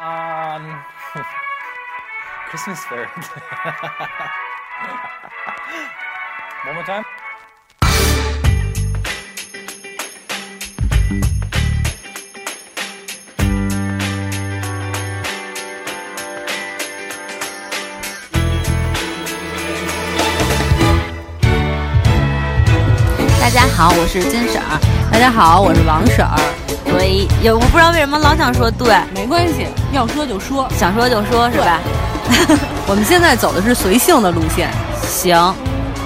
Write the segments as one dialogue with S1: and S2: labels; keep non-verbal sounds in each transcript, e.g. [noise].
S1: Um, Christmas spirit. One more time.
S2: 大家好，我是金婶儿。
S3: 大家好，我是王婶儿。
S2: 对，也我不知道为什么老想说对，
S3: 没关系，要说就说。
S2: 想说就说，是吧？[laughs]
S3: 我们现在走的是随性的路线。
S2: 行，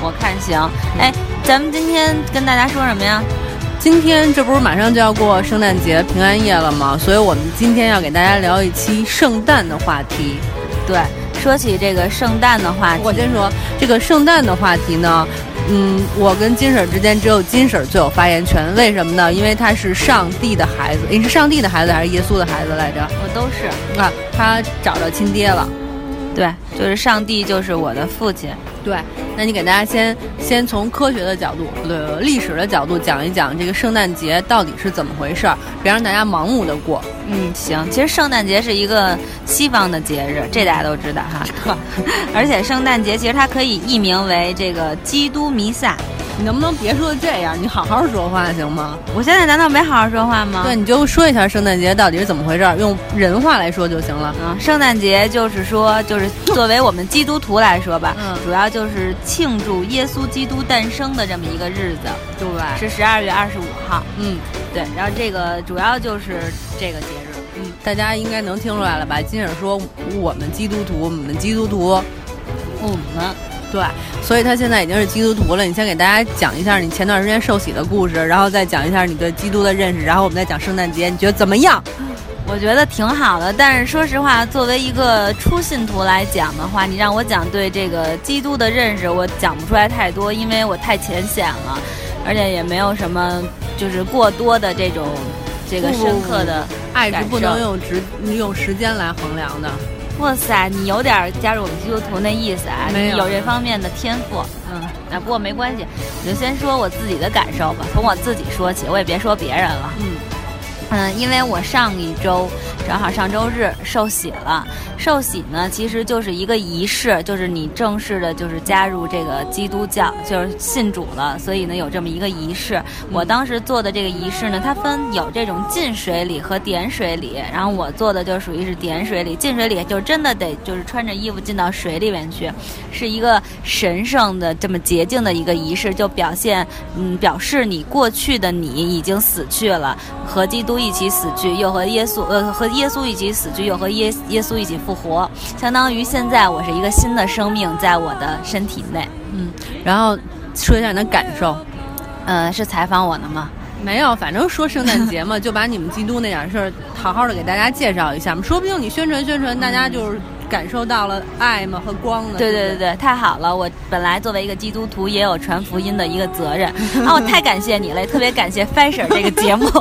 S2: 我看行。哎，咱们今天跟大家说什么呀？
S3: 今天这不是马上就要过圣诞节、平安夜了吗？所以我们今天要给大家聊一期圣诞的话题。
S2: 对，说起这个圣诞的话题，
S3: 我先说这个圣诞的话题呢。嗯，我跟金婶之间只有金婶最有发言权，为什么呢？因为她是上帝的孩子，你是上帝的孩子还是耶稣的孩子来着？
S2: 我都是。
S3: 啊，他找着亲爹了。
S2: 对，就是上帝就是我的父亲。
S3: 对，那你给大家先先从科学的角度，不对，历史的角度讲一讲这个圣诞节到底是怎么回事儿，别让大家盲目的过。
S2: 嗯，行。其实圣诞节是一个西方的节日，这大家都知道哈。[laughs] 而且圣诞节其实它可以译名为这个基督弥撒。
S3: 你能不能别说这样？你好好说话行吗？
S2: 我现在难道没好好说话吗？
S3: 对，你就说一下圣诞节到底是怎么回事，用人话来说就行了。
S2: 嗯，圣诞节就是说，就是作为我们基督徒来说吧，
S3: 嗯，
S2: 主要就是庆祝耶稣基督诞生的这么一个日子，
S3: 对，
S2: 是十二月二十五号。
S3: 嗯，
S2: 对，然后这个主要就是这个节日。
S3: 嗯，大家应该能听出来了吧？金婶说我们基督徒，我们基督徒，
S2: 我们。
S3: 对，所以他现在已经是基督徒了。你先给大家讲一下你前段时间受洗的故事，然后再讲一下你对基督的认识，然后我们再讲圣诞节，你觉得怎么样？
S2: 我觉得挺好的。但是说实话，作为一个初信徒来讲的话，你让我讲对这个基督的认识，我讲不出来太多，因为我太浅显了，而且也没有什么就是过多的这种这个深刻的
S3: 爱是不能用时用时间来衡量的。
S2: 哇塞，你有点加入我们基督徒那意思啊？
S3: 没有，
S2: 有这方面的天赋。嗯，啊，不过没关系，我就先说我自己的感受吧，从我自己说起，我也别说别人了。
S3: 嗯，
S2: 嗯，因为我上一周正好上周日受洗了。受洗呢，其实就是一个仪式，就是你正式的，就是加入这个基督教，就是信主了。所以呢，有这么一个仪式。我当时做的这个仪式呢，它分有这种浸水礼和点水礼。然后我做的就属于是点水礼。浸水礼就真的得就是穿着衣服进到水里面去，是一个神圣的这么洁净的一个仪式，就表现嗯表示你过去的你已经死去了，和基督一起死去，又和耶稣呃和耶稣一起死去，又和耶耶稣一起。复活，相当于现在我是一个新的生命在我的身体内。
S3: 嗯，然后说一下你的感受。
S2: 嗯，是采访我呢吗？
S3: 没有，反正说圣诞节嘛，[laughs] 就把你们基督那点事儿好好的给大家介绍一下嘛。说不定你宣传宣传，大家就是感受到了爱嘛和光呢。
S2: 对对对对，太好了！我本来作为一个基督徒，也有传福音的一个责任。啊，[laughs] 我太感谢你了，特别感谢 Fashion 这个节目。[laughs]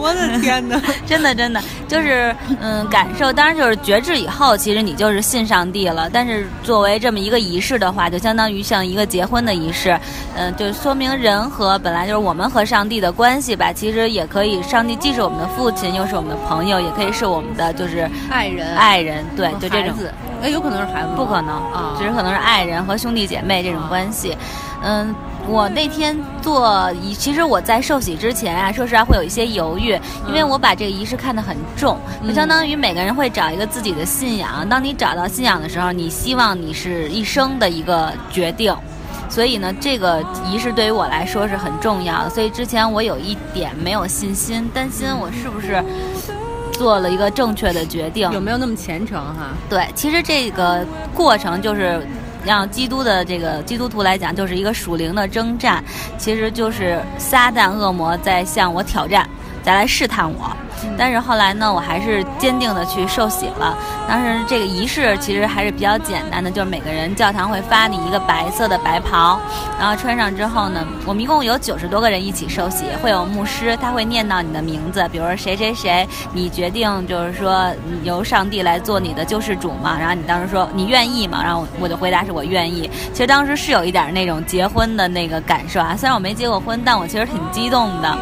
S3: 我的天哪！[laughs]
S2: 真的真的就是嗯，感受当然就是觉知以后，其实你就是信上帝了。但是作为这么一个仪式的话，就相当于像一个结婚的仪式，嗯，就说明人和本来就是我们和上帝的关系吧。其实也可以，上帝既是我们的父亲，又是我们的朋友，也可以是我们的就是
S3: 爱人。
S2: 爱人对，就这种。
S3: 哎，有可能是孩子？
S2: 不可能
S3: 啊，
S2: 只是可能是爱人和兄弟姐妹这种关系。嗯，我那天做仪，其实我在受洗之前啊，说实话会有一些犹豫，因为我把这个仪式看得很重，就相当于每个人会找一个自己的信仰。当你找到信仰的时候，你希望你是一生的一个决定，所以呢，这个仪式对于我来说是很重要的。所以之前我有一点没有信心，担心我是不是做了一个正确的决定，
S3: 有没有那么虔诚哈？
S2: 对，其实这个过程就是。让基督的这个基督徒来讲，就是一个属灵的征战，其实就是撒旦恶魔在向我挑战，再来试探我。但是后来呢，我还是坚定的去受洗了。当时这个仪式其实还是比较简单的，就是每个人教堂会发你一个白色的白袍，然后穿上之后呢，我们一共有九十多个人一起受洗，会有牧师，他会念到你的名字，比如说谁谁谁，你决定就是说由上帝来做你的救世主嘛，然后你当时说你愿意嘛，然后我就回答是我愿意。其实当时是有一点那种结婚的那个感受啊，虽然我没结过婚，但我其实挺激动的，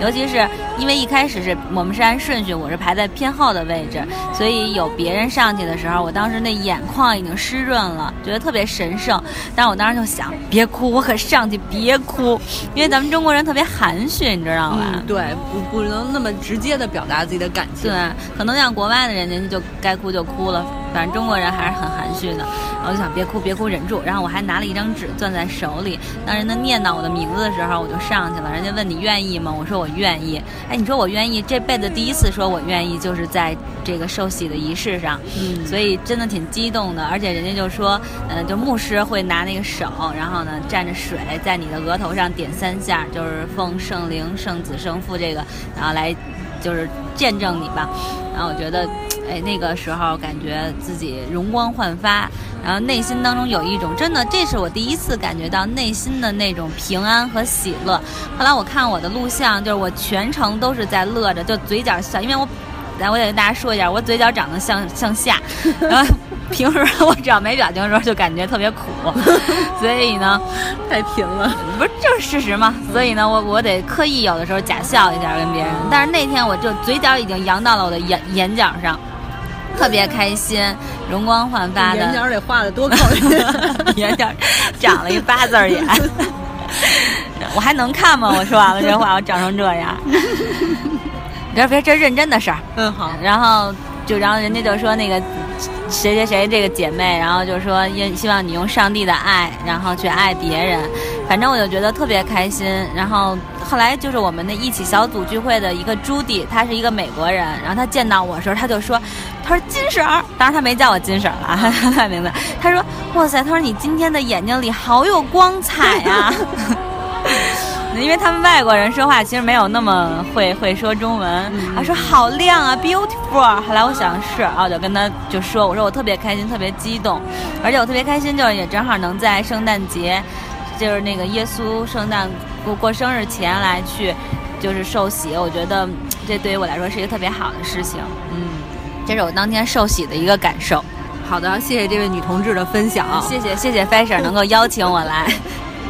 S2: 尤其是因因为一开始是我们是按顺序，我是排在偏后的位置，所以有别人上去的时候，我当时那眼眶已经湿润了，觉得特别神圣。但是我当时就想，别哭，我可上去，别哭，因为咱们中国人特别含蓄，你知道吧？
S3: 嗯，对，不不能那么直接的表达自己的感情。
S2: 对，可能像国外的人家就该哭就哭了，反正中国人还是很含蓄的。然后就想别哭，别哭，忍住。然后我还拿了一张纸攥在手里，当人家念到我的名字的时候，我就上去了。人家问你愿意吗？我说我愿意。哎，你说我愿意，这辈子第一次说我愿意，就是在这个受洗的仪式上。
S3: 嗯
S2: 所以真的挺激动的，而且人家就说，呃，就牧师会拿那个手，然后呢蘸着水在你的额头上点三下，就是奉圣灵、圣子、圣父这个，然后来就是见证你吧。然后我觉得，哎，那个时候感觉自己容光焕发，然后内心当中有一种真的，这是我第一次感觉到内心的那种平安和喜乐。后来我看我的录像，就是我全程都是在乐着，就嘴角笑，因为我。来，我得跟大家说一下，我嘴角长得向向下，然后 [laughs] 平时我只要没表情的时候就感觉特别苦，[laughs] 所以呢，[laughs]
S3: 太贫了。
S2: 不是就是事实嘛，所以呢，我我得刻意有的时候假笑一下跟别人，但是那天我就嘴角已经扬到了我的眼眼角上，特别开心，容光焕发的，
S3: 眼角得画的多高兴，
S2: 眼角长了一八字眼，[laughs] 我还能看吗？我说完了这话，我长成这样。[laughs] 别别，这认真的事儿。
S3: 嗯，好。
S2: 然后就，然后人家就说那个谁谁谁这个姐妹，然后就说也希望你用上帝的爱，然后去爱别人。反正我就觉得特别开心。然后后来就是我们的一起小组聚会的一个朱迪，他是一个美国人，然后他见到我的时候，他就说，他说金婶儿，当然他没叫我金婶儿了，[laughs] 他名字。他说哇塞，他说你今天的眼睛里好有光彩呀、因为他们外国人说话其实没有那么会会说中文，他说好亮啊，beautiful。后来我想是啊，我就跟他就说，我说我特别开心，特别激动，而且我特别开心，就是也正好能在圣诞节，就是那个耶稣圣诞过过生日前来去，就是受洗。我觉得这对于我来说是一个特别好的事情，
S3: 嗯，
S2: 这是我当天受洗的一个感受。
S3: 好的，谢谢这位女同志的分享。
S2: 谢谢谢谢 Fashion 能够邀请我来。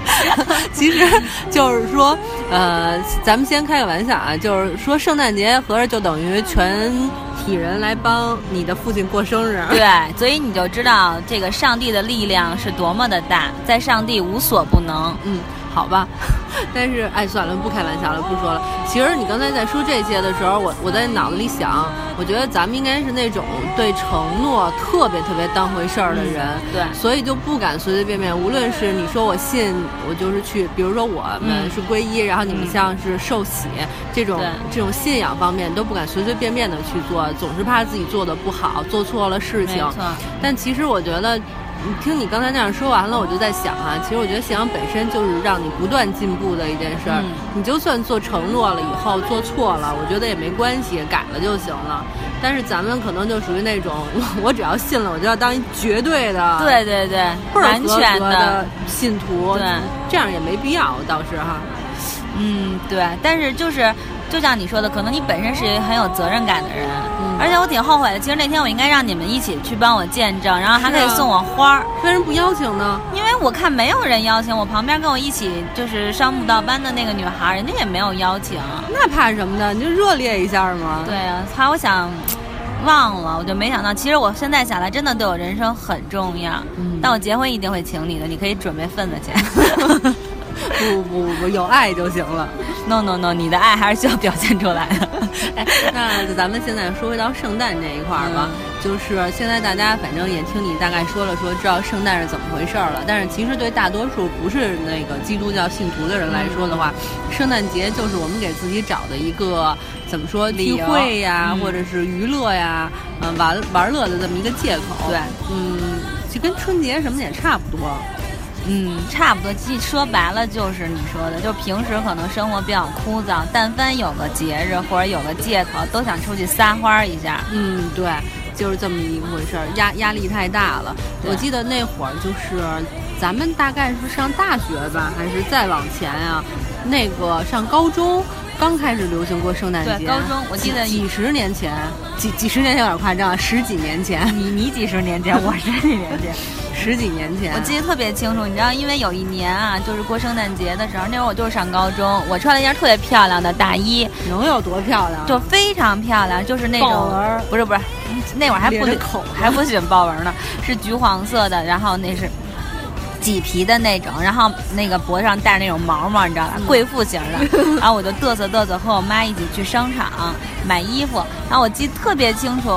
S2: [laughs]
S3: 其实就是说，呃，咱们先开个玩笑啊，就是说圣诞节合着就等于全体人来帮你的父亲过生日。
S2: 对，所以你就知道这个上帝的力量是多么的大，在上帝无所不能。
S3: 嗯，好吧。[laughs] 但是，哎，算了，不开玩笑了，不说了。其实你刚才在说这些的时候，我我在脑子里想，我觉得咱们应该是那种对承诺特别特别当回事儿的人，
S2: 嗯对
S3: 所以就不敢随随便便。无论是你说我信，我就是去，比如说我们
S2: 嗯
S3: 是皈依，然后你们像是受洗、这种这种信仰方面，都不敢随随便便的去做，总是怕自己做的不好，做错了事情。但其实我觉得，你听你刚才那样说完了，我就在想啊，其实我觉得信仰本身就是让你不断进步的一件事儿。
S2: 嗯
S3: 你就算做承诺了以后做错了，我觉得也没关系，改了就行了。但是咱们可能就属于那种，[laughs] 我只要信了，我就要当一绝对的、
S2: 对对对，完全
S3: 的信徒。
S2: 对，
S3: 这样也没必要，倒是哈。
S2: 嗯，对，但是就是就像你说的，可能你本身是一个很有责任感的人，
S3: 嗯
S2: 而且我挺后悔的。其实那天我应该让你们一起去帮我见证，然后还可以送我花儿，
S3: 为什么不邀请呢？
S2: 因为我看没有人邀请我，旁边跟我一起就是上舞蹈班的那个女孩，人家也没有邀请。
S3: 那怕什么的？你就热烈一下嘛。
S2: 对啊，还我想忘了，我就没想到，其实我现在想来，真的对我人生很重要。
S3: 嗯
S2: 但我结婚一定会请你的，你可以准备份子钱。[laughs]
S3: 不不不，有爱就行了。
S2: no no no，你的爱还是需要表现出来的。[laughs]
S3: 哎，那咱们现在说回到圣诞这一块儿吧，就是现在大家反正也听你大概说了说，知道圣诞是怎么回事儿了。但是其实对大多数不是那个基督教信徒的人来说的话，圣诞节就是我们给自己找的一个怎么说聚会呀，
S2: 嗯
S3: 或者是娱乐呀，嗯、玩玩乐的这么一个借口。
S2: 对，
S3: 嗯，就跟春节什么的也差不多。
S2: 嗯，差不多。其实说白了就是你说的，就平时可能生活比较枯燥，但凡有个节日或者有个借口，都想出去撒欢儿一下。
S3: 嗯，对，就是这么一回事儿，压压力太大了。我记得那会儿就是咱们大概是上大学吧，还是再往前啊？那个上高中刚开始流行过圣诞节，
S2: 对高中我记得
S3: 几几十年前，几几十年前有点夸张，十几年前，
S2: 你你几十年前，我十几年前，
S3: 十几年前，
S2: 我记得特别清楚。你知道，因为有一年啊，就是过圣诞节的时候，那会儿我就是上高中，我穿了一件特别漂亮的大衣，
S3: 能有多漂亮？
S2: 就非常漂亮，就是那种
S3: 豹纹，
S2: 不是不是，那会儿还不
S3: 口
S2: 还不喜欢豹纹呢，是橘黄色的，然后那是。麂皮的那种，然后那个脖子上戴着那种毛毛，你知道吧？贵妇型的。[laughs] 然后我就嘚瑟嘚瑟，和我妈一起去商场买衣服。然后我记得特别清楚，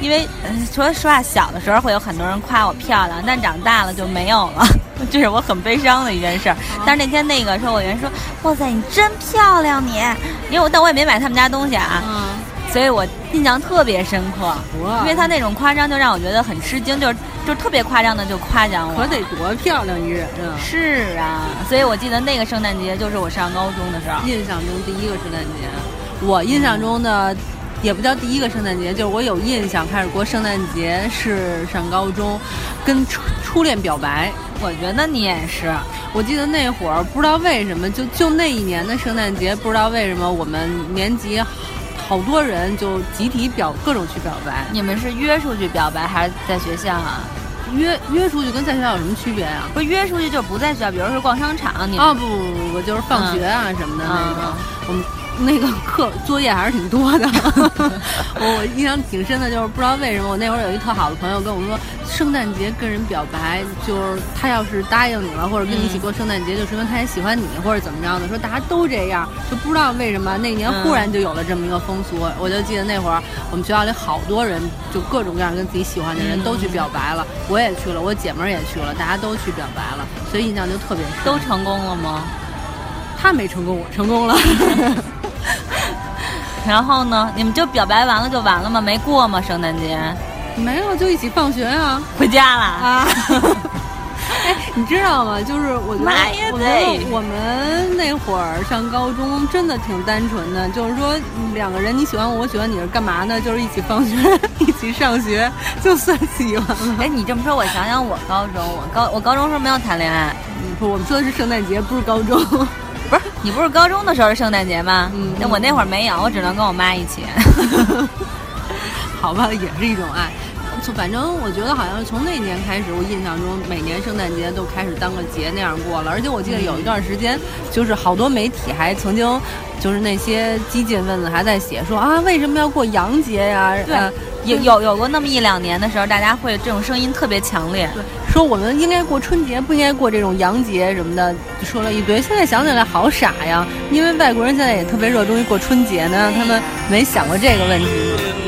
S2: 因为说实话，小的时候会有很多人夸我漂亮，但长大了就没有了，[laughs] 这是我很悲伤的一件事。但是那天那个售货员说：“哇塞，你真漂亮你！”因为我但我也没买他们家东西啊。所以我印象特别深刻，因为他那种夸张就让我觉得很吃惊，就是就特别夸张的就夸奖我。
S3: 可得多漂亮一人啊！
S2: 是啊，所以我记得那个圣诞节就是我上高中的时候，
S3: 印象中第一个圣诞节。我印象中的也不叫第一个圣诞节，就是我有印象开始过圣诞节是上高中，跟初初恋表白。
S2: 我觉得你也是。
S3: 我记得那会儿不知道为什么，就就那一年的圣诞节，不知道为什么我们年级。好多人就集体表各种去表白，
S2: 你们是约出去表白还是在学校啊？
S3: 约约出去跟在学校有什么区别啊？
S2: 不是约出去就不在学校，比如说逛商场，你
S3: 啊不不不不，就是放学啊什么的那种，我们。那个课作业还是挺多的，[laughs] 我印象挺深的，就是不知道为什么我那会儿有一特好的朋友跟我说，圣诞节跟人表白，就是他要是答应你了，或者跟你一起过圣诞节，就说明他也喜欢你，或者怎么着的。说大家都这样，就不知道为什么那年忽然就有了这么一个风俗。我就记得那会儿我们学校里好多人，就各种各样跟自己喜欢的人都去表白了，我也去了，我姐们儿也去了，大家都去表白了，所以印象就特别深。
S2: 都成功了吗？
S3: 他没成功，我成功了。[laughs]
S2: 然后呢？你们就表白完了就完了吗？没过吗？圣诞节？
S3: 没有，就一起放学啊，
S2: 回家了
S3: 啊。[laughs] 哎，你知道吗？就是我觉得，我觉得我们那会儿上高中真的挺单纯的，就是说两个人你喜欢我，我喜欢你是干嘛呢？就是一起放学，[laughs] 一起上学，就算喜欢了。
S2: 哎，你这么说，我想想，我高中，我高我高中时候没有谈恋爱。
S3: 不，我们说的是圣诞节，不是高中。
S2: 不是你不是高中的时候是圣诞节吗？
S3: 嗯，
S2: 那我那会儿没有，我只能跟我妈一起。[laughs]
S3: 好吧，也是一种爱。就反正我觉得好像从那年开始，我印象中每年圣诞节都开始当个节那样过了。而且我记得有一段时间，就是好多媒体还曾经，就是那些激进分子还在写说啊，为什么要过洋节呀？
S2: 对，有有有过那么一两年的时候，大家会这种声音特别强烈。
S3: 对。说我们应该过春节，不应该过这种洋节什么的，说了一堆。现在想起来好傻呀，因为外国人现在也特别热衷于过春节呢，他们没想过这个问题。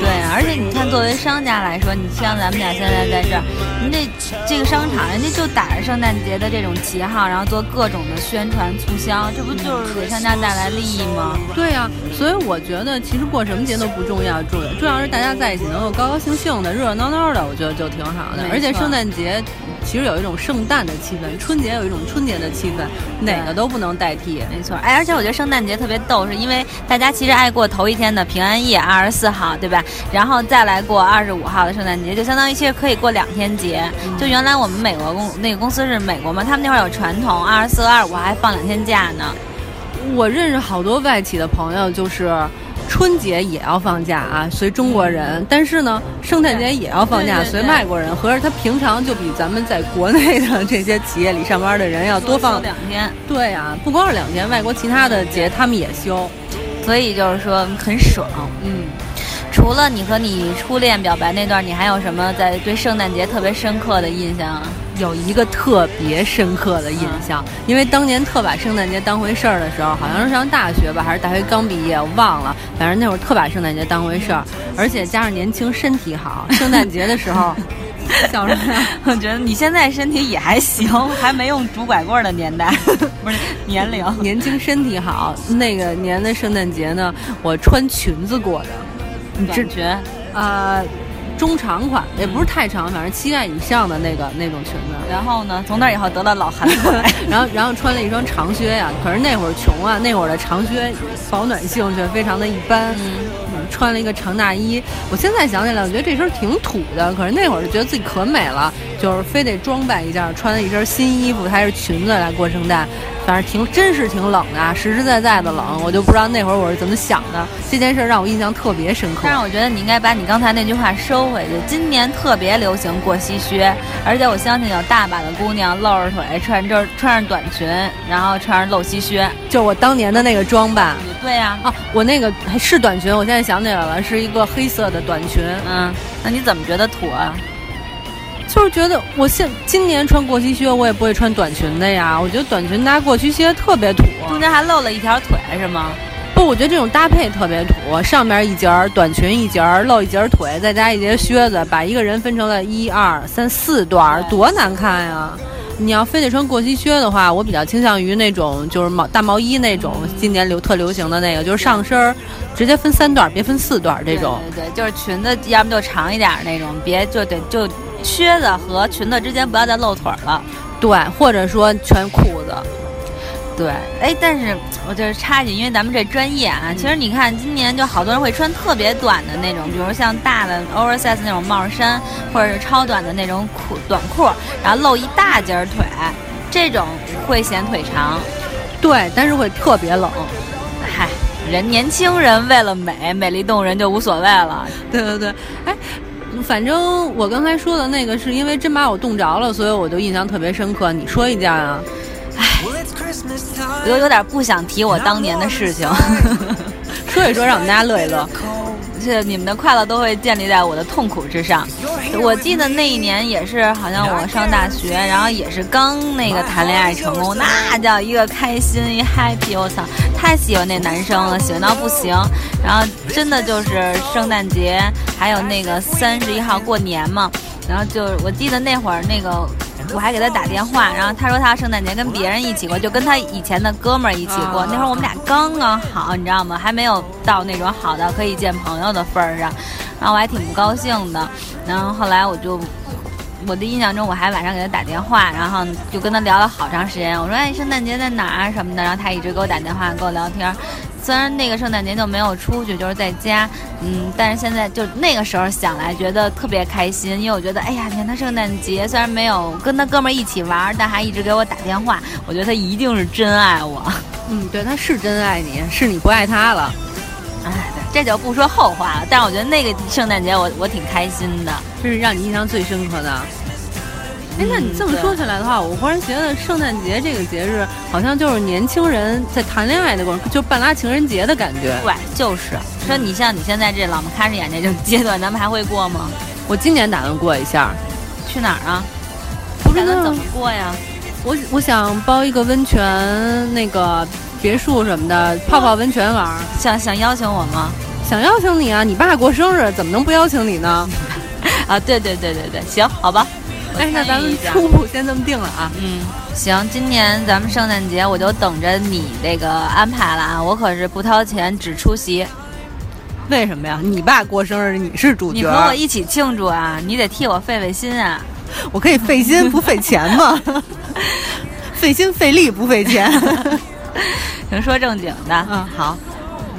S2: 对，而且你看，作为商家来说，你像咱们俩现在在这儿，您这这个商场，人家就打着圣诞节的这种旗号，然后做各种的宣传促销，这不就是给商家带来利益吗？
S3: 对呀，所以我觉得其实过什么节都不重要，重要重要是大家在一起能够高高兴兴的、热热闹闹的，我觉得就挺好的。而且圣诞节。其实有一种圣诞的气氛，春节有一种春节的气氛，哪个都不能代替。
S2: 没错，哎，而且我觉得圣诞节特别逗，是因为大家其实爱过头一天的平安夜，二十四号，对吧？然后再来过二十五号的圣诞节，就相当于其实可以过两天节。就原来我们美国公那个公司是美国嘛，他们那会儿有传统，二十四、二十五还放两天假呢。
S3: 我认识好多外企的朋友，就是。春节也要放假啊，随中国人。但是呢，圣诞节也要放假，随外国人。合着他平常就比咱们在国内的这些企业里上班的人要多放
S2: 两天。
S3: 对呀，不光是两天，外国其他的节他们也休，
S2: 所以就是说很爽。
S3: 嗯。
S2: 除了你和你初恋表白那段，你还有什么在对圣诞节特别深刻的印象？
S3: 有一个特别深刻的印象，因为当年特把圣诞节当回事儿的时候，好像是上大学吧，还是大学刚毕业，我忘了。反正那会儿特把圣诞节当回事儿，[laughs] 而且加上年轻，身体好。圣诞节的时候，
S2: 小时候我觉得你现在身体也还行，还没用拄拐棍的年代，[laughs] 不是 [laughs] 年龄，
S3: 年轻身体好。那个年的圣诞节呢，我穿裙子过的。
S2: 短裙，
S3: 呃，中长款也不是太长，反正膝盖以上的那个那种裙子。
S2: 然后呢，从那以后得到老寒腿，[laughs]
S3: 然后然后穿了一双长靴呀。可是那会儿穷啊，那会儿的长靴保暖性却非常的一般。
S2: 嗯，
S3: 穿了一个长大衣。我现在想起来，我觉得这身挺土的，可是那会儿就觉得自己可美了，就是非得装扮一下，穿了一身新衣服还是裙子来过圣诞。反正挺真是挺冷的，实实在在的冷，我就不知道那会儿我是怎么想的。这件事让我印象特别深刻。
S2: 但是我觉得你应该把你刚才那句话收回去。今年特别流行过膝靴，而且我相信有大把的姑娘露着腿，穿着穿着短裙，然后穿着露膝靴，
S3: 就我当年的那个装扮。
S2: 对呀，
S3: 啊，我那个是短裙，我现在想起来了，是一个黑色的短裙。
S2: 嗯，那你怎么觉得土啊？
S3: 就是觉得我现今年穿过膝靴，我也不会穿短裙的呀。我觉得短裙搭过膝靴特别土，
S2: 中间还露了一条腿，是吗？
S3: 不，我觉得这种搭配特别土，上面一截儿短裙一截儿露一截腿，再加一截靴子，把一个人分成了一二三四段，多难看呀！你要非得穿过膝靴的话，我比较倾向于那种就是毛大毛衣那种，今年流特流行的那个，就是上身儿直接分三段，别分四段这种。
S2: 对对，就是裙子要么就长一点那种，别就得就。靴子和裙子之间不要再露腿了，
S3: 对，或者说全裤子，
S2: 对，哎，但是我就是插一句，因为咱们这专业啊，其实你看今年就好多人会穿特别短的那种，比如像大的 oversize 那种帽衫，或者是超短的那种裤短裤，然后露一大截腿，这种会显腿长，
S3: 对，但是会特别冷，
S2: 嗨，人年轻人为了美，美丽动人就无所谓了，
S3: 对对对，哎。反正我刚才说的那个是因为真把我冻着了，所以我就印象特别深刻。你说一件啊？
S2: 唉，我都有点不想提我当年的事情，[laughs]
S3: 说一说让我们大家乐一乐。
S2: 是你们的快乐都会建立在我的痛苦之上。我记得那一年也是，好像我上大学，然后也是刚那个谈恋爱成功，那叫一个开心一 happy，我操，太喜欢那男生了，喜欢到不行。然后真的就是圣诞节，还有那个三十一号过年嘛，然后就我记得那会儿那个。我还给他打电话，然后他说他圣诞节跟别人一起过，就跟他以前的哥们儿一起过。那会儿我们俩刚刚好，你知道吗？还没有到那种好到可以见朋友的份儿上，然后我还挺不高兴的。然后后来我就，我的印象中我还晚上给他打电话，然后就跟他聊了好长时间。我说哎，圣诞节在哪儿什么的，然后他一直给我打电话跟我聊天。虽然那个圣诞节就没有出去，就是在家，嗯，但是现在就那个时候想来，觉得特别开心，因为我觉得，哎呀，你看他圣诞节虽然没有跟他哥们儿一起玩，但还一直给我打电话，我觉得他一定是真爱我。[laughs]
S3: 嗯，对，他是真爱你，是你不爱他了。
S2: 哎，这就不说后话了。但是我觉得那个圣诞节我我挺开心的，
S3: 这是让你印象最深刻的。哎，那你这么说起来的话，我忽然觉得圣诞节这个节日好像就是年轻人在谈恋爱的过程，就半拉情人节的感觉。
S2: 对，就是。说你像你现在这老么看着眼这种阶段，咱们还会过吗？[laughs]
S3: 我今年打算过一下。
S2: 去哪儿啊？
S3: 不知道
S2: 怎么过呀？
S3: 我我想包一个温泉，那个别墅什么的，泡泡温泉玩。
S2: 想想邀请我吗？
S3: 想邀请你啊！你爸过生日，怎么能不邀请你呢？[laughs]
S2: 啊，对对对对对，行，好吧。
S3: 哎，那咱们初步先这么定了啊。
S2: 嗯，行，今年咱们圣诞节我就等着你这个安排了啊，我可是不掏钱只出席。
S3: 为什么呀？你爸过生日，你是主角，
S2: 你和我一起庆祝啊，你得替我费费心啊。
S3: 我可以费心不费钱吗？[laughs] 费心费力不费钱。
S2: 行，说正经的。
S3: 嗯，好。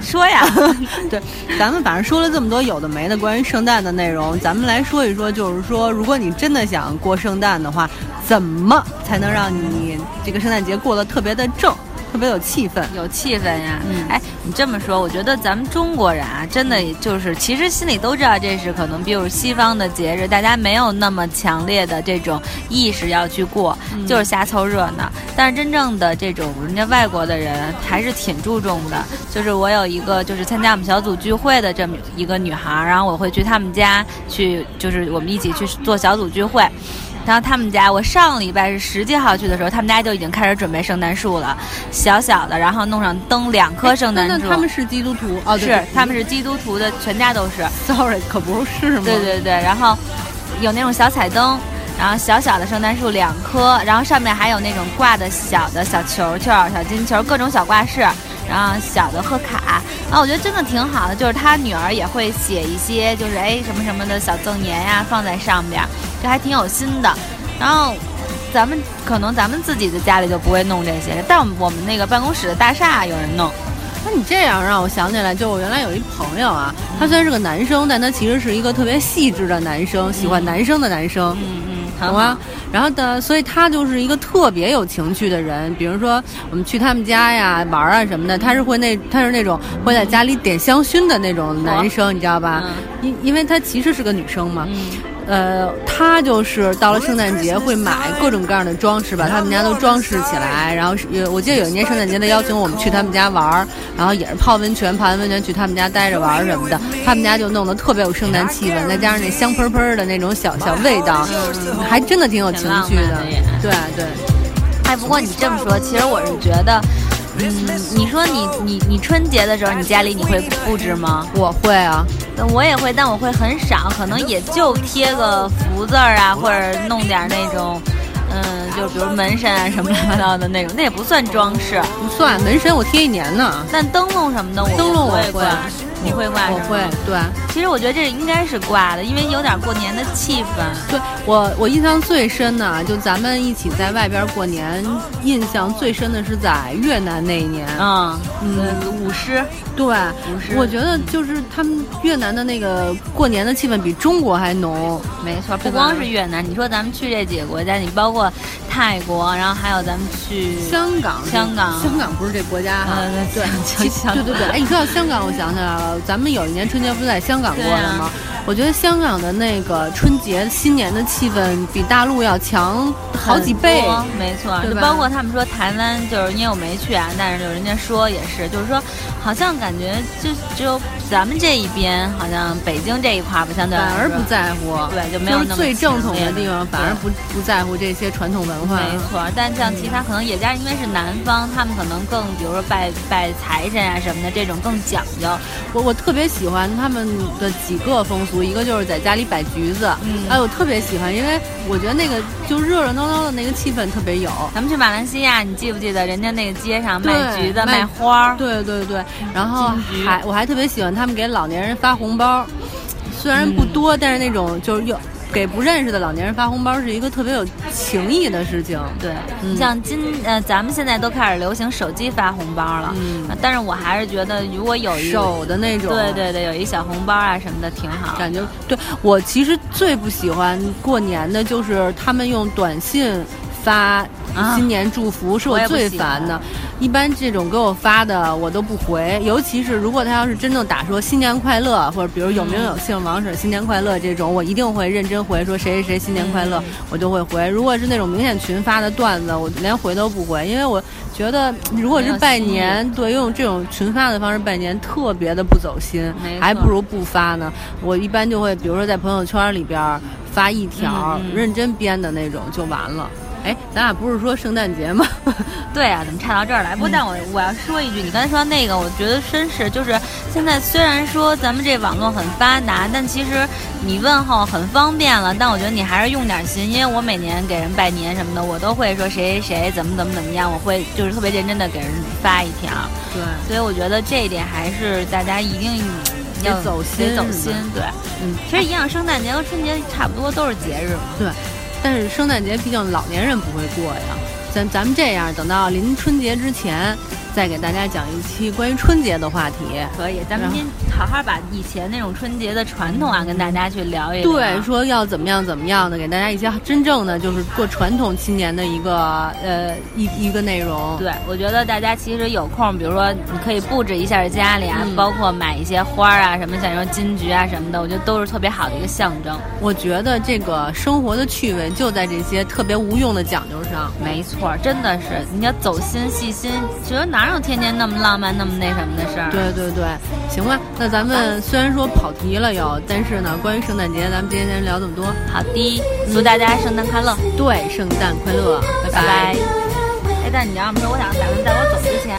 S2: 说呀，[laughs]
S3: 对，咱们反正说了这么多有的没的关于圣诞的内容，咱们来说一说，就是说，如果你真的想过圣诞的话，怎么才能让你这个圣诞节过得特别的正？特别有气氛，
S2: 有气氛呀！嗯哎，你这么说，我觉得咱们中国人啊，真的就是，其实心里都知道这是可能，比如西方的节日，大家没有那么强烈的这种意识要去过，就是瞎凑热闹。但是真正的这种人家外国的人还是挺注重的。就是我有一个就是参加我们小组聚会的这么一个女孩，然后我会去他们家去，就是我们一起去做小组聚会。然后他们家，我上礼拜是十几号去的时候，他们家就已经开始准备圣诞树了，小小的，然后弄上灯，两棵圣诞树。
S3: 他们是基督徒哦，
S2: 是他们是基督徒的，全家都是。
S3: Sorry，可不是吗？
S2: 对对对，然后有那种小彩灯，然后小小的圣诞树两棵，然后上面还有那种挂的小的小球球、小金球，各种小挂饰。然后小的贺卡，啊，我觉得真的挺好的。就是他女儿也会写一些，就是哎什么什么的小赠言呀，放在上边，这还挺有心的。然后咱们可能咱们自己的家里就不会弄这些，但我们那个办公室的大厦有人弄。
S3: 那你这样让我想起来，就我原来有一朋友啊，他虽然是个男生，但他其实是一个特别细致的男生，喜欢男生的男生。
S2: 嗯嗯，
S3: 懂吗？然后的，所以他就是一个特别有情趣的人。比如说，我们去他们家呀玩啊什么的，他是会那他是那种会在家里点香薰的那种男生，你知道吧？因因为他其实是个女生嘛。呃，他就是到了圣诞节会买各种各样的装饰，把他们家都装饰起来。然后有，我记得有一年圣诞节他邀请我们去他们家玩儿，然后也是泡温泉，泡完温泉去他们家待着玩儿什么的。他们家就弄得特别有圣诞气氛，再加上那香喷喷的那种小小味道，还真的挺有情趣的。对对。
S2: 哎，不过你这么说，其实我是觉得。嗯，你说你你你春节的时候，你家里你会布置吗？
S3: 我会啊，
S2: 我也会，但我会很少，可能也就贴个福字儿啊，或者弄点那种，嗯，就比如门神啊什么乱七八糟的那种，那也不算装饰，
S3: 不算门神，我贴一年呢。
S2: 但灯笼什么的，
S3: 灯笼我
S2: 会。你会挂？
S3: 我会，对。
S2: 其实我觉得这应该是挂的，因为有点过年的气氛。
S3: 对我，我印象最深的，就咱们一起在外边过年，印象最深的是在越南那一年。
S2: 嗯嗯，舞狮。
S3: 对，
S2: 舞狮。
S3: 我觉得就是他们越南的那个过年的气氛比中国还浓。
S2: 没错，不光是越南，你说咱们去这几个国家，你包括泰国，然后还有咱们去
S3: 香港。
S2: 香港，
S3: 香港不是这国家哈？对，对对对。哎，你说到香港，我想起来了。咱们有一年春节不是在香港过的吗？我觉得香港的那个春节新年的气氛比大陆要强好几倍，
S2: 没错，就包括他们说台湾，就是因为我没去啊，但是就人家说也是，就是说好像感觉就只有咱们这一边，好像北京这一块吧，相对
S3: 反而不在乎，
S2: 对，就没有那么
S3: 最正统的地方，反而不不在乎这些传统文化，
S2: 没错。但像其他可能也加，因为是南方，他们可能更，比如说拜拜财神啊什么的，这种更讲究。
S3: 我我特别喜欢他们的几个风俗。一个就是在家里摆橘子，哎，我特别喜欢，因为我觉得那个就热热闹闹的那个气氛特别有。
S2: 咱们去马来西亚，你记不记得人家那个街上卖橘子、卖花儿？
S3: 对对对，然后还我还特别喜欢他们给老年人发红包，虽然不多，但是那种就是有。给不认识的老年人发红包是一个特别有情义的事情。
S2: 对，像今呃，咱们现在都开始流行手机发红包了。嗯，但是我还是觉得，如果有一
S3: 手的那种，
S2: 对对对，有一小红包啊什么的挺好。
S3: 感觉对我其实最不喜欢过年的就是他们用短信。发新年祝福是我最烦的，一般这种给我发的我都不回，尤其是如果他要是真正打说新年快乐，或者比如有名有姓王婶新年快乐这种，我一定会认真回说谁谁谁新年快乐，我就会回。如果是那种明显群发的段子，我连回都不回，因为我觉得如果是拜年，对用这种群发的方式拜年特别的不走心，还不如不发呢。我一般就会比如说在朋友圈里边发一条认真编的那种就完了。哎，咱俩不是说圣诞节吗？[laughs]
S2: 对啊，怎么岔到这儿来？不，但我我要说一句，你刚才说那个，我觉得真是，就是现在虽然说咱们这网络很发达，但其实你问候很方便了，但我觉得你还是用点心，因为我每年给人拜年什么的，我都会说谁谁谁怎么怎么怎么样，我会就是特别认真的给人发一条。
S3: 对，
S2: 所以我觉得这一点还是大家一定要
S3: 走心，
S2: 走心。对，嗯，其实一样，圣诞节和春节差不多都是节日嘛。
S3: 对。但是圣诞节毕竟老年人不会过呀，咱咱们这样，等到临春节之前。再给大家讲一期关于春节的话题，
S2: 可以，咱们先好好把以前那种春节的传统啊，跟大家去聊一
S3: 聊。对，说要怎么样怎么样的，给大家一些真正的就是过传统新年的一个呃一一个内容。
S2: 对，我觉得大家其实有空，比如说你可以布置一下家里啊，包括买一些花啊，什么像说金桔啊什么的，我觉得都是特别好的一个象征。
S3: 我觉得这个生活的趣味就在这些特别无用的讲究上。
S2: 没错，真的是你要走心细心，觉得哪？哪有天天那么浪漫、那么那什么的事儿？
S3: 对对对，行吧。那咱们虽然说跑题了有，但是呢，关于圣诞节，咱们今天先聊这么多。
S2: 好的，祝大家圣诞快乐。
S3: 对，圣诞快乐，拜拜。
S2: 哎，但你要么说，我想咱们在我走之前。